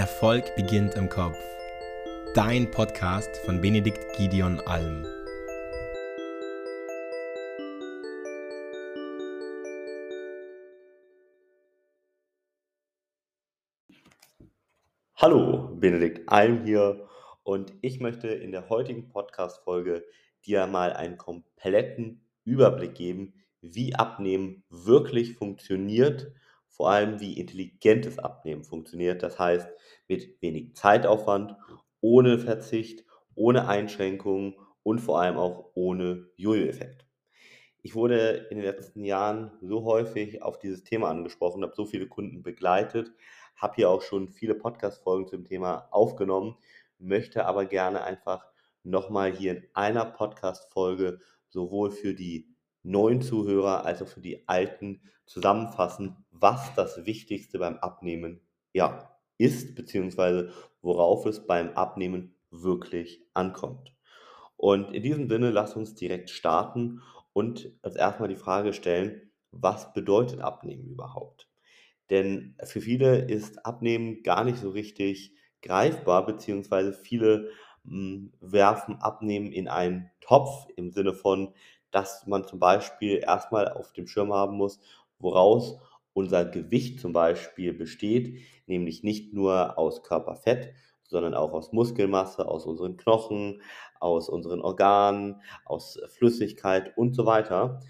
Erfolg beginnt im Kopf. Dein Podcast von Benedikt Gideon Alm. Hallo, Benedikt Alm hier und ich möchte in der heutigen Podcast-Folge dir mal einen kompletten Überblick geben, wie Abnehmen wirklich funktioniert, vor allem wie intelligentes Abnehmen funktioniert. Das heißt, mit wenig Zeitaufwand, ohne Verzicht, ohne Einschränkungen und vor allem auch ohne Jojo-Effekt. Ich wurde in den letzten Jahren so häufig auf dieses Thema angesprochen, habe so viele Kunden begleitet, habe hier auch schon viele Podcast-Folgen zum Thema aufgenommen, möchte aber gerne einfach nochmal hier in einer Podcast-Folge sowohl für die neuen Zuhörer als auch für die alten zusammenfassen, was das Wichtigste beim Abnehmen ja, ist, beziehungsweise worauf es beim Abnehmen wirklich ankommt. Und in diesem Sinne, lass uns direkt starten und als erstmal die Frage stellen, was bedeutet Abnehmen überhaupt? Denn für viele ist Abnehmen gar nicht so richtig greifbar, beziehungsweise viele mh, hm, werfen Abnehmen in einen Topf im Sinne von, dass man zum Beispiel erstmal auf dem Schirm haben muss, woraus unser Gewicht zum Beispiel besteht, nämlich nicht nur aus Körperfett, sondern auch aus Muskelmasse, aus unseren Knochen, aus unseren Organen, aus Flüssigkeit und so weiter.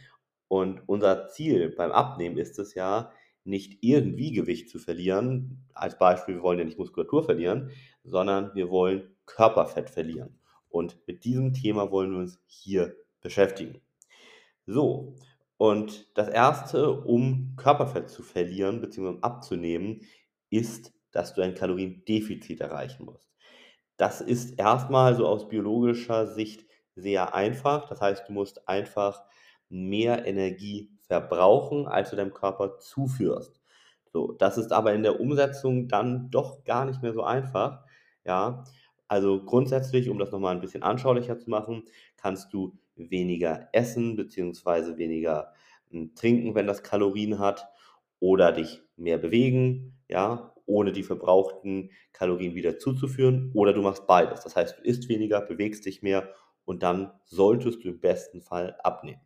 Und unser Ziel beim Abnehmen ist es ja, nicht irgendwie Gewicht zu verlieren. Als Beispiel, wir wollen ja nicht Muskulatur verlieren, sondern wir wollen Körperfett verlieren. Und mit diesem Thema wollen wir uns hier beschäftigen. So, und das Erste, um Körperfett zu verlieren bzw. abzunehmen, ist, dass du ein Kaloriendefizit erreichen musst. Das ist erstmal so aus biologischer Sicht sehr einfach. Das heißt, du musst einfach mehr Energie verbrauchen, als du deinem Körper zuführst. So, das ist aber in der Umsetzung dann doch gar nicht mehr so einfach. Ja, also grundsätzlich, um das nochmal ein bisschen anschaulicher zu machen, kannst du weniger essen bzw. weniger hm, trinken, wenn das Kalorien hat, oder dich mehr bewegen, ja, ohne die verbrauchten Kalorien wieder zuzuführen, oder du machst beides. Das heißt, du isst weniger, bewegst dich mehr und dann solltest du im besten Fall abnehmen.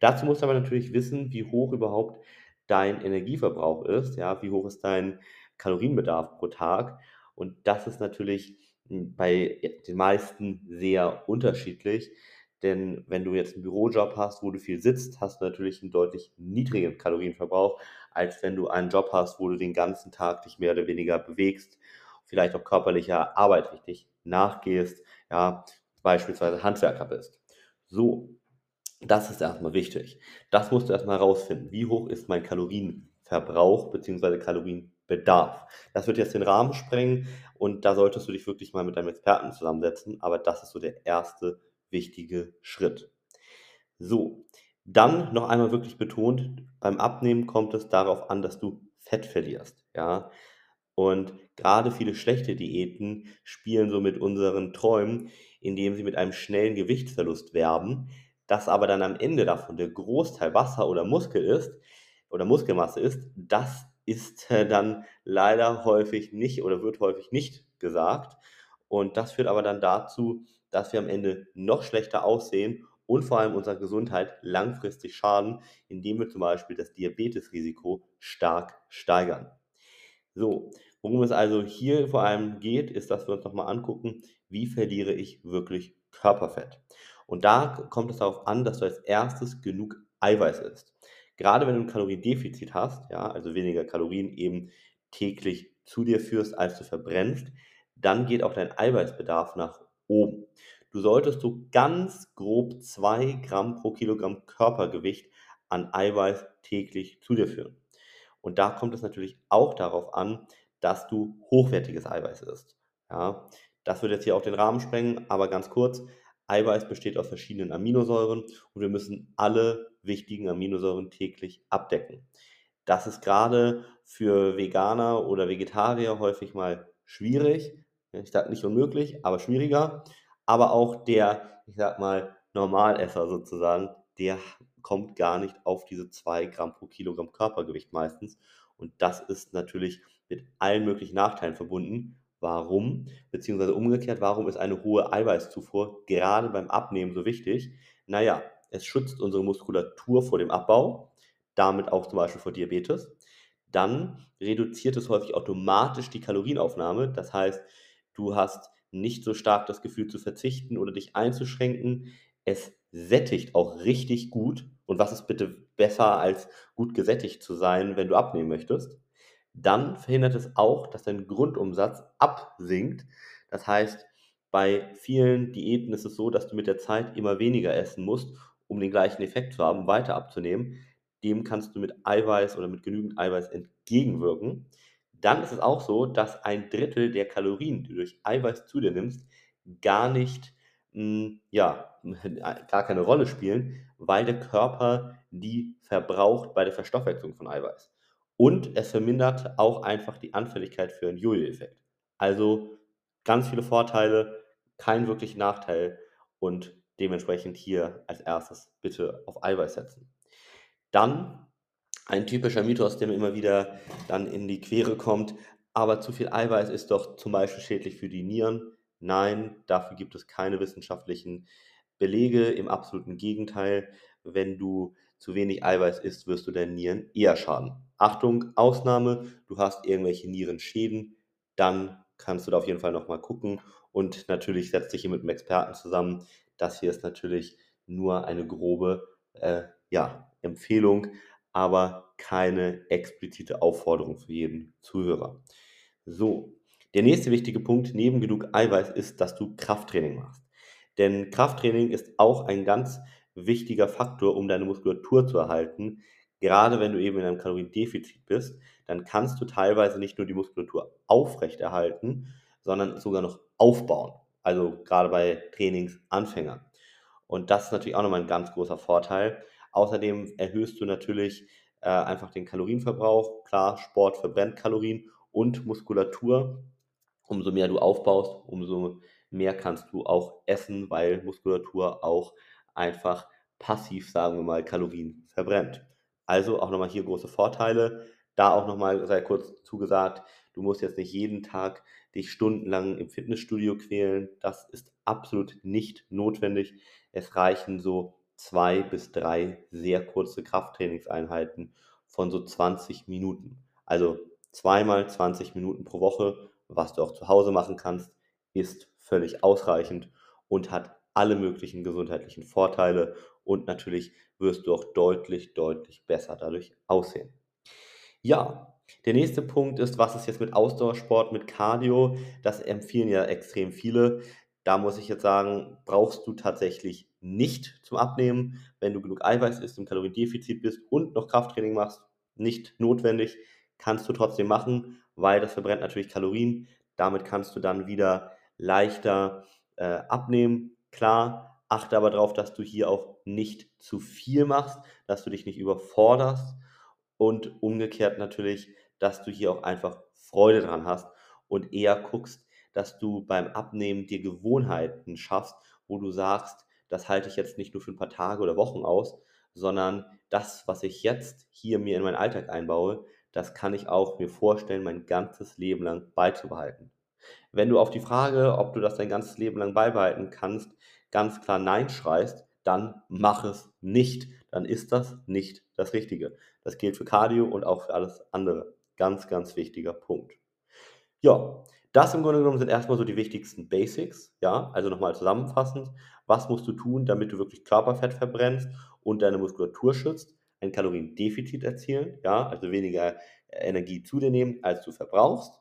Dazu musst du aber natürlich wissen, wie hoch überhaupt dein Energieverbrauch ist, ja, wie hoch ist dein Kalorienbedarf pro Tag. Und das ist natürlich hm, bei den meisten sehr unterschiedlich. Denn wenn du jetzt einen Bürojob hast, wo du viel sitzt, hast du natürlich einen deutlich niedrigen Kalorienverbrauch, als wenn du einen Job hast, wo du den ganzen Tag dich mehr oder weniger bewegst, vielleicht auch körperlicher Arbeit richtig nachgehst, ja, beispielsweise Handwerker bist. So, das ist erstmal wichtig. Das musst du erstmal herausfinden. Wie hoch ist mein Kalorienverbrauch bzw. Kalorienbedarf? Das wird jetzt den Rahmen sprengen und da solltest du dich wirklich mal mit einem Experten zusammensetzen, aber das ist so der erste wichtige Schritt. So, dann noch einmal wirklich betont, beim Abnehmen kommt es darauf an, dass du Fett verlierst, ja. Und gerade viele schlechte Diäten spielen so mit unseren Träumen, indem sie mit einem schnellen Gewichtsverlust werben, dass aber dann am Ende davon der Großteil Wasser oder Muskel ist oder Muskelmasse ist, das ist äh, dann leider häufig nicht oder wird häufig nicht gesagt. Und das führt aber dann dazu, dass wir am Ende noch schlechter aussehen und vor allem unserer Gesundheit langfristig schaden, indem wir zum Beispiel das Diabetesrisiko stark steigern. So, worum es also hier vor allem geht, ist, dass wir uns nochmal angucken, wie verliere ich wirklich Körperfett. Und da kommt es darauf an, dass du als erstes genug Eiweiß isst. Gerade wenn du ein Kaloriendefizit hast, ja, also weniger Kalorien eben täglich zu dir führst, als du verbrennst, dann geht auch dein Eiweißbedarf nach oben. Du solltest so ganz grob 2 Gramm pro Kilogramm Körpergewicht an Eiweiß täglich zu dir führen. Und da kommt es natürlich auch darauf an, dass du hochwertiges Eiweiß isst. Ja, das wird jetzt hier auch den Rahmen sprengen, aber ganz kurz, Eiweiß besteht aus verschiedenen Aminosäuren und wir müssen alle wichtigen Aminosäuren täglich abdecken. Das ist gerade für Veganer oder Vegetarier häufig mal schwierig. Ich sage nicht unmöglich, aber schwieriger. Aber auch der, ich sag mal, Normalesser sozusagen, der kommt gar nicht auf diese 2 Gramm pro Kilogramm Körpergewicht meistens. Und das ist natürlich mit allen möglichen Nachteilen verbunden. Warum? Beziehungsweise umgekehrt, warum ist eine hohe Eiweißzufuhr gerade beim Abnehmen so wichtig? Naja, es schützt unsere Muskulatur vor dem Abbau, damit auch zum Beispiel vor Diabetes. Dann reduziert es häufig automatisch die Kalorienaufnahme. Das heißt, du hast nicht so stark das Gefühl zu verzichten oder dich einzuschränken. Es sättigt auch richtig gut. Und was ist bitte besser als gut gesättigt zu sein, wenn du abnehmen möchtest? Dann verhindert es auch, dass dein Grundumsatz absinkt. Das heißt, bei vielen Diäten ist es so, dass du mit der Zeit immer weniger essen musst, um den gleichen Effekt zu haben, weiter abzunehmen. Dem kannst du mit Eiweiß oder mit genügend Eiweiß entgegenwirken. Dann ist es auch so, dass ein Drittel der Kalorien, die du durch Eiweiß zu dir nimmst, gar nicht, mh, hm, ja, gar keine Rolle spielen, weil der Körper die verbraucht bei der Verstoffwechslung von Eiweiß. Und es vermindert auch einfach die Anfälligkeit für einen Jojo-Effekt. Also ganz viele Vorteile, kein wirklicher Nachteil und dementsprechend hier als erstes bitte auf Eiweiß setzen. Dann ein typischer Mythos, der mir immer wieder dann in die Quere kommt, aber zu viel Eiweiß ist doch zum Beispiel schädlich für die Nieren. Nein, dafür gibt es keine wissenschaftlichen Belege. Im absoluten Gegenteil, wenn du zu wenig Eiweiß isst, wirst du deinen Nieren eher schaden. Achtung, Ausnahme, du hast irgendwelche Nierenschäden, dann kannst du da auf jeden Fall nochmal gucken und natürlich setzt dich hier mit einem Experten zusammen. Das hier ist natürlich nur eine grobe äh, ja, Empfehlung, aber keine explizite Aufforderung für jeden Zuhörer. So, der nächste wichtige Punkt neben genug Eiweiß ist, dass du Krafttraining machst. Denn Krafttraining ist auch ein ganz wichtiger Faktor, um deine Muskulatur zu erhalten. Gerade wenn du eben in einem Kaloriendefizit bist, dann kannst du teilweise nicht nur die Muskulatur aufrechterhalten, sondern sogar noch aufbauen. Also gerade bei Trainingsanfängern. Und das ist natürlich auch nochmal ein ganz großer Vorteil. Außerdem erhöhst du natürlich äh, einfach den Kalorienverbrauch. Klar, Sport verbrennt Kalorien und Muskulatur. Umso mehr du aufbaust, umso mehr kannst du auch essen, weil Muskulatur auch einfach passiv, sagen wir mal, Kalorien verbrennt. Also auch nochmal hier große Vorteile. Da auch nochmal sei kurz zugesagt, du musst jetzt nicht jeden Tag dich stundenlang im Fitnessstudio quälen. Das ist absolut nicht notwendig. Es reichen so zwei bis drei sehr kurze Krafttrainingseinheiten von so 20 Minuten. Also zweimal 20 Minuten pro Woche, was du auch zu Hause machen kannst, ist völlig ausreichend und hat alle möglichen gesundheitlichen Vorteile und natürlich wirst du auch deutlich, deutlich besser dadurch aussehen. Ja, der nächste Punkt ist, was ist jetzt mit Ausdauersport, mit Cardio? Das empfehlen ja extrem viele. Da muss ich jetzt sagen, brauchst du tatsächlich nicht zum Abnehmen, wenn du genug Eiweiß isst, im Kaloriendefizit bist und noch Krafttraining machst. Nicht notwendig, kannst du trotzdem machen, weil das verbrennt natürlich Kalorien. Damit kannst du dann wieder leichter äh, abnehmen. Klar, achte aber darauf, dass du hier auch nicht zu viel machst, dass du dich nicht überforderst und umgekehrt natürlich, dass du hier auch einfach Freude dran hast und eher guckst, dass du beim Abnehmen dir Gewohnheiten schaffst, wo du sagst, das halte ich jetzt nicht nur für ein paar Tage oder Wochen aus, sondern das, was ich jetzt hier mir in meinen Alltag einbaue, das kann ich auch mir vorstellen, mein ganzes Leben lang beizubehalten. Wenn du auf die Frage, ob du das dein ganzes Leben lang beibehalten kannst, ganz klar Nein schreist, dann mach es nicht. Dann ist das nicht das Richtige. Das gilt für Cardio und auch für alles andere. Ganz, ganz wichtiger Punkt. Ja, das im Grunde genommen sind erstmal so die wichtigsten Basics. Ja, also nochmal zusammenfassend. Was musst du tun, damit du wirklich Körperfett verbrennst und deine Muskulatur schützt? Ein Kaloriendefizit erzielen. Ja, also weniger Energie zu dir nehmen, als du verbrauchst.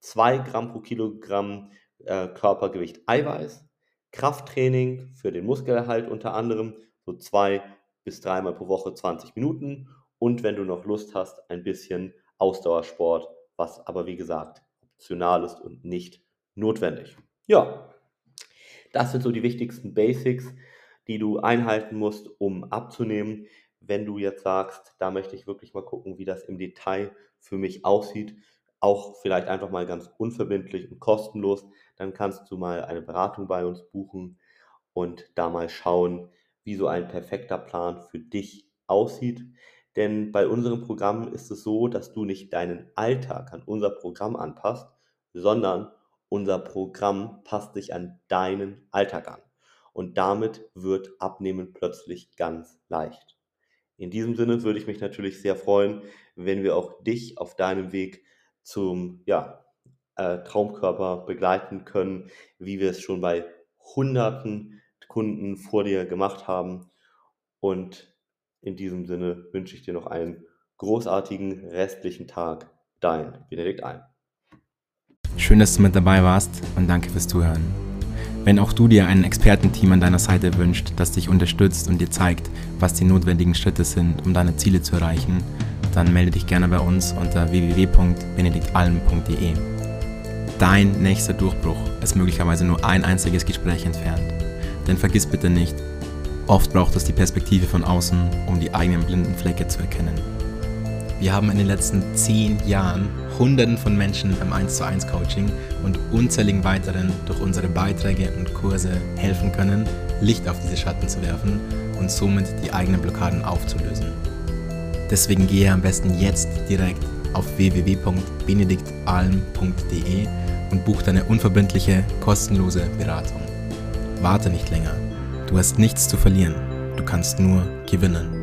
2 Gramm pro Kilogramm äh, Körpergewicht Eiweiß, Krafttraining für den Muskelerhalt unter anderem, so zwei bis dreimal pro Woche 20 Minuten und wenn du noch Lust hast, ein bisschen Ausdauersport, was aber wie gesagt optional ist und nicht notwendig. Ja, das sind so die wichtigsten Basics, die du einhalten musst, um abzunehmen. Wenn du jetzt sagst, da möchte ich wirklich mal gucken, wie das im Detail für mich aussieht, auch vielleicht einfach mal ganz unverbindlich und kostenlos, dann kannst du mal eine Beratung bei uns buchen und da mal schauen, wie so ein perfekter Plan für dich aussieht. Denn bei unserem Programm ist es so, dass du nicht deinen Alltag an unser Programm anpasst, sondern unser Programm passt sich an deinen Alltag an. Und damit wird Abnehmen plötzlich ganz leicht. In diesem Sinne würde ich mich natürlich sehr freuen, wenn wir auch dich auf deinem Weg zum ja, äh, Traumkörper begleiten können, wie wir es schon bei hunderten Kunden vor dir gemacht haben. Und in diesem Sinne wünsche ich dir noch einen großartigen restlichen Tag. Dein Benedikt Alm. Schön, dass du mit dabei warst und danke fürs Zuhören. Wenn auch du dir ein Expertenteam an deiner Seite wünscht, das dich unterstützt und dir zeigt, was die notwendigen Schritte sind, um deine Ziele zu erreichen, dann melde dich gerne bei uns unter www.benediktalm.de. Dein nächster Durchbruch ist möglicherweise nur ein einziges Gespräch entfernt. Denn vergiss bitte nicht, oft braucht es die Perspektive von außen, um die eigenen blinden Flecke zu erkennen. Wir haben in den letzten zehn Jahren Hunderten von Menschen im 1 zu 1 Coaching und unzähligen weiteren durch unsere Beiträge und Kurse helfen können, Licht auf diese Schatten zu werfen und somit die eigenen Blockaden aufzulösen. Deswegen gehe am besten jetzt direkt auf www.benediktalm.de und buch deine unverbindliche, kostenlose Beratung. Warte nicht länger. Du hast nichts zu verlieren. Du kannst nur gewinnen.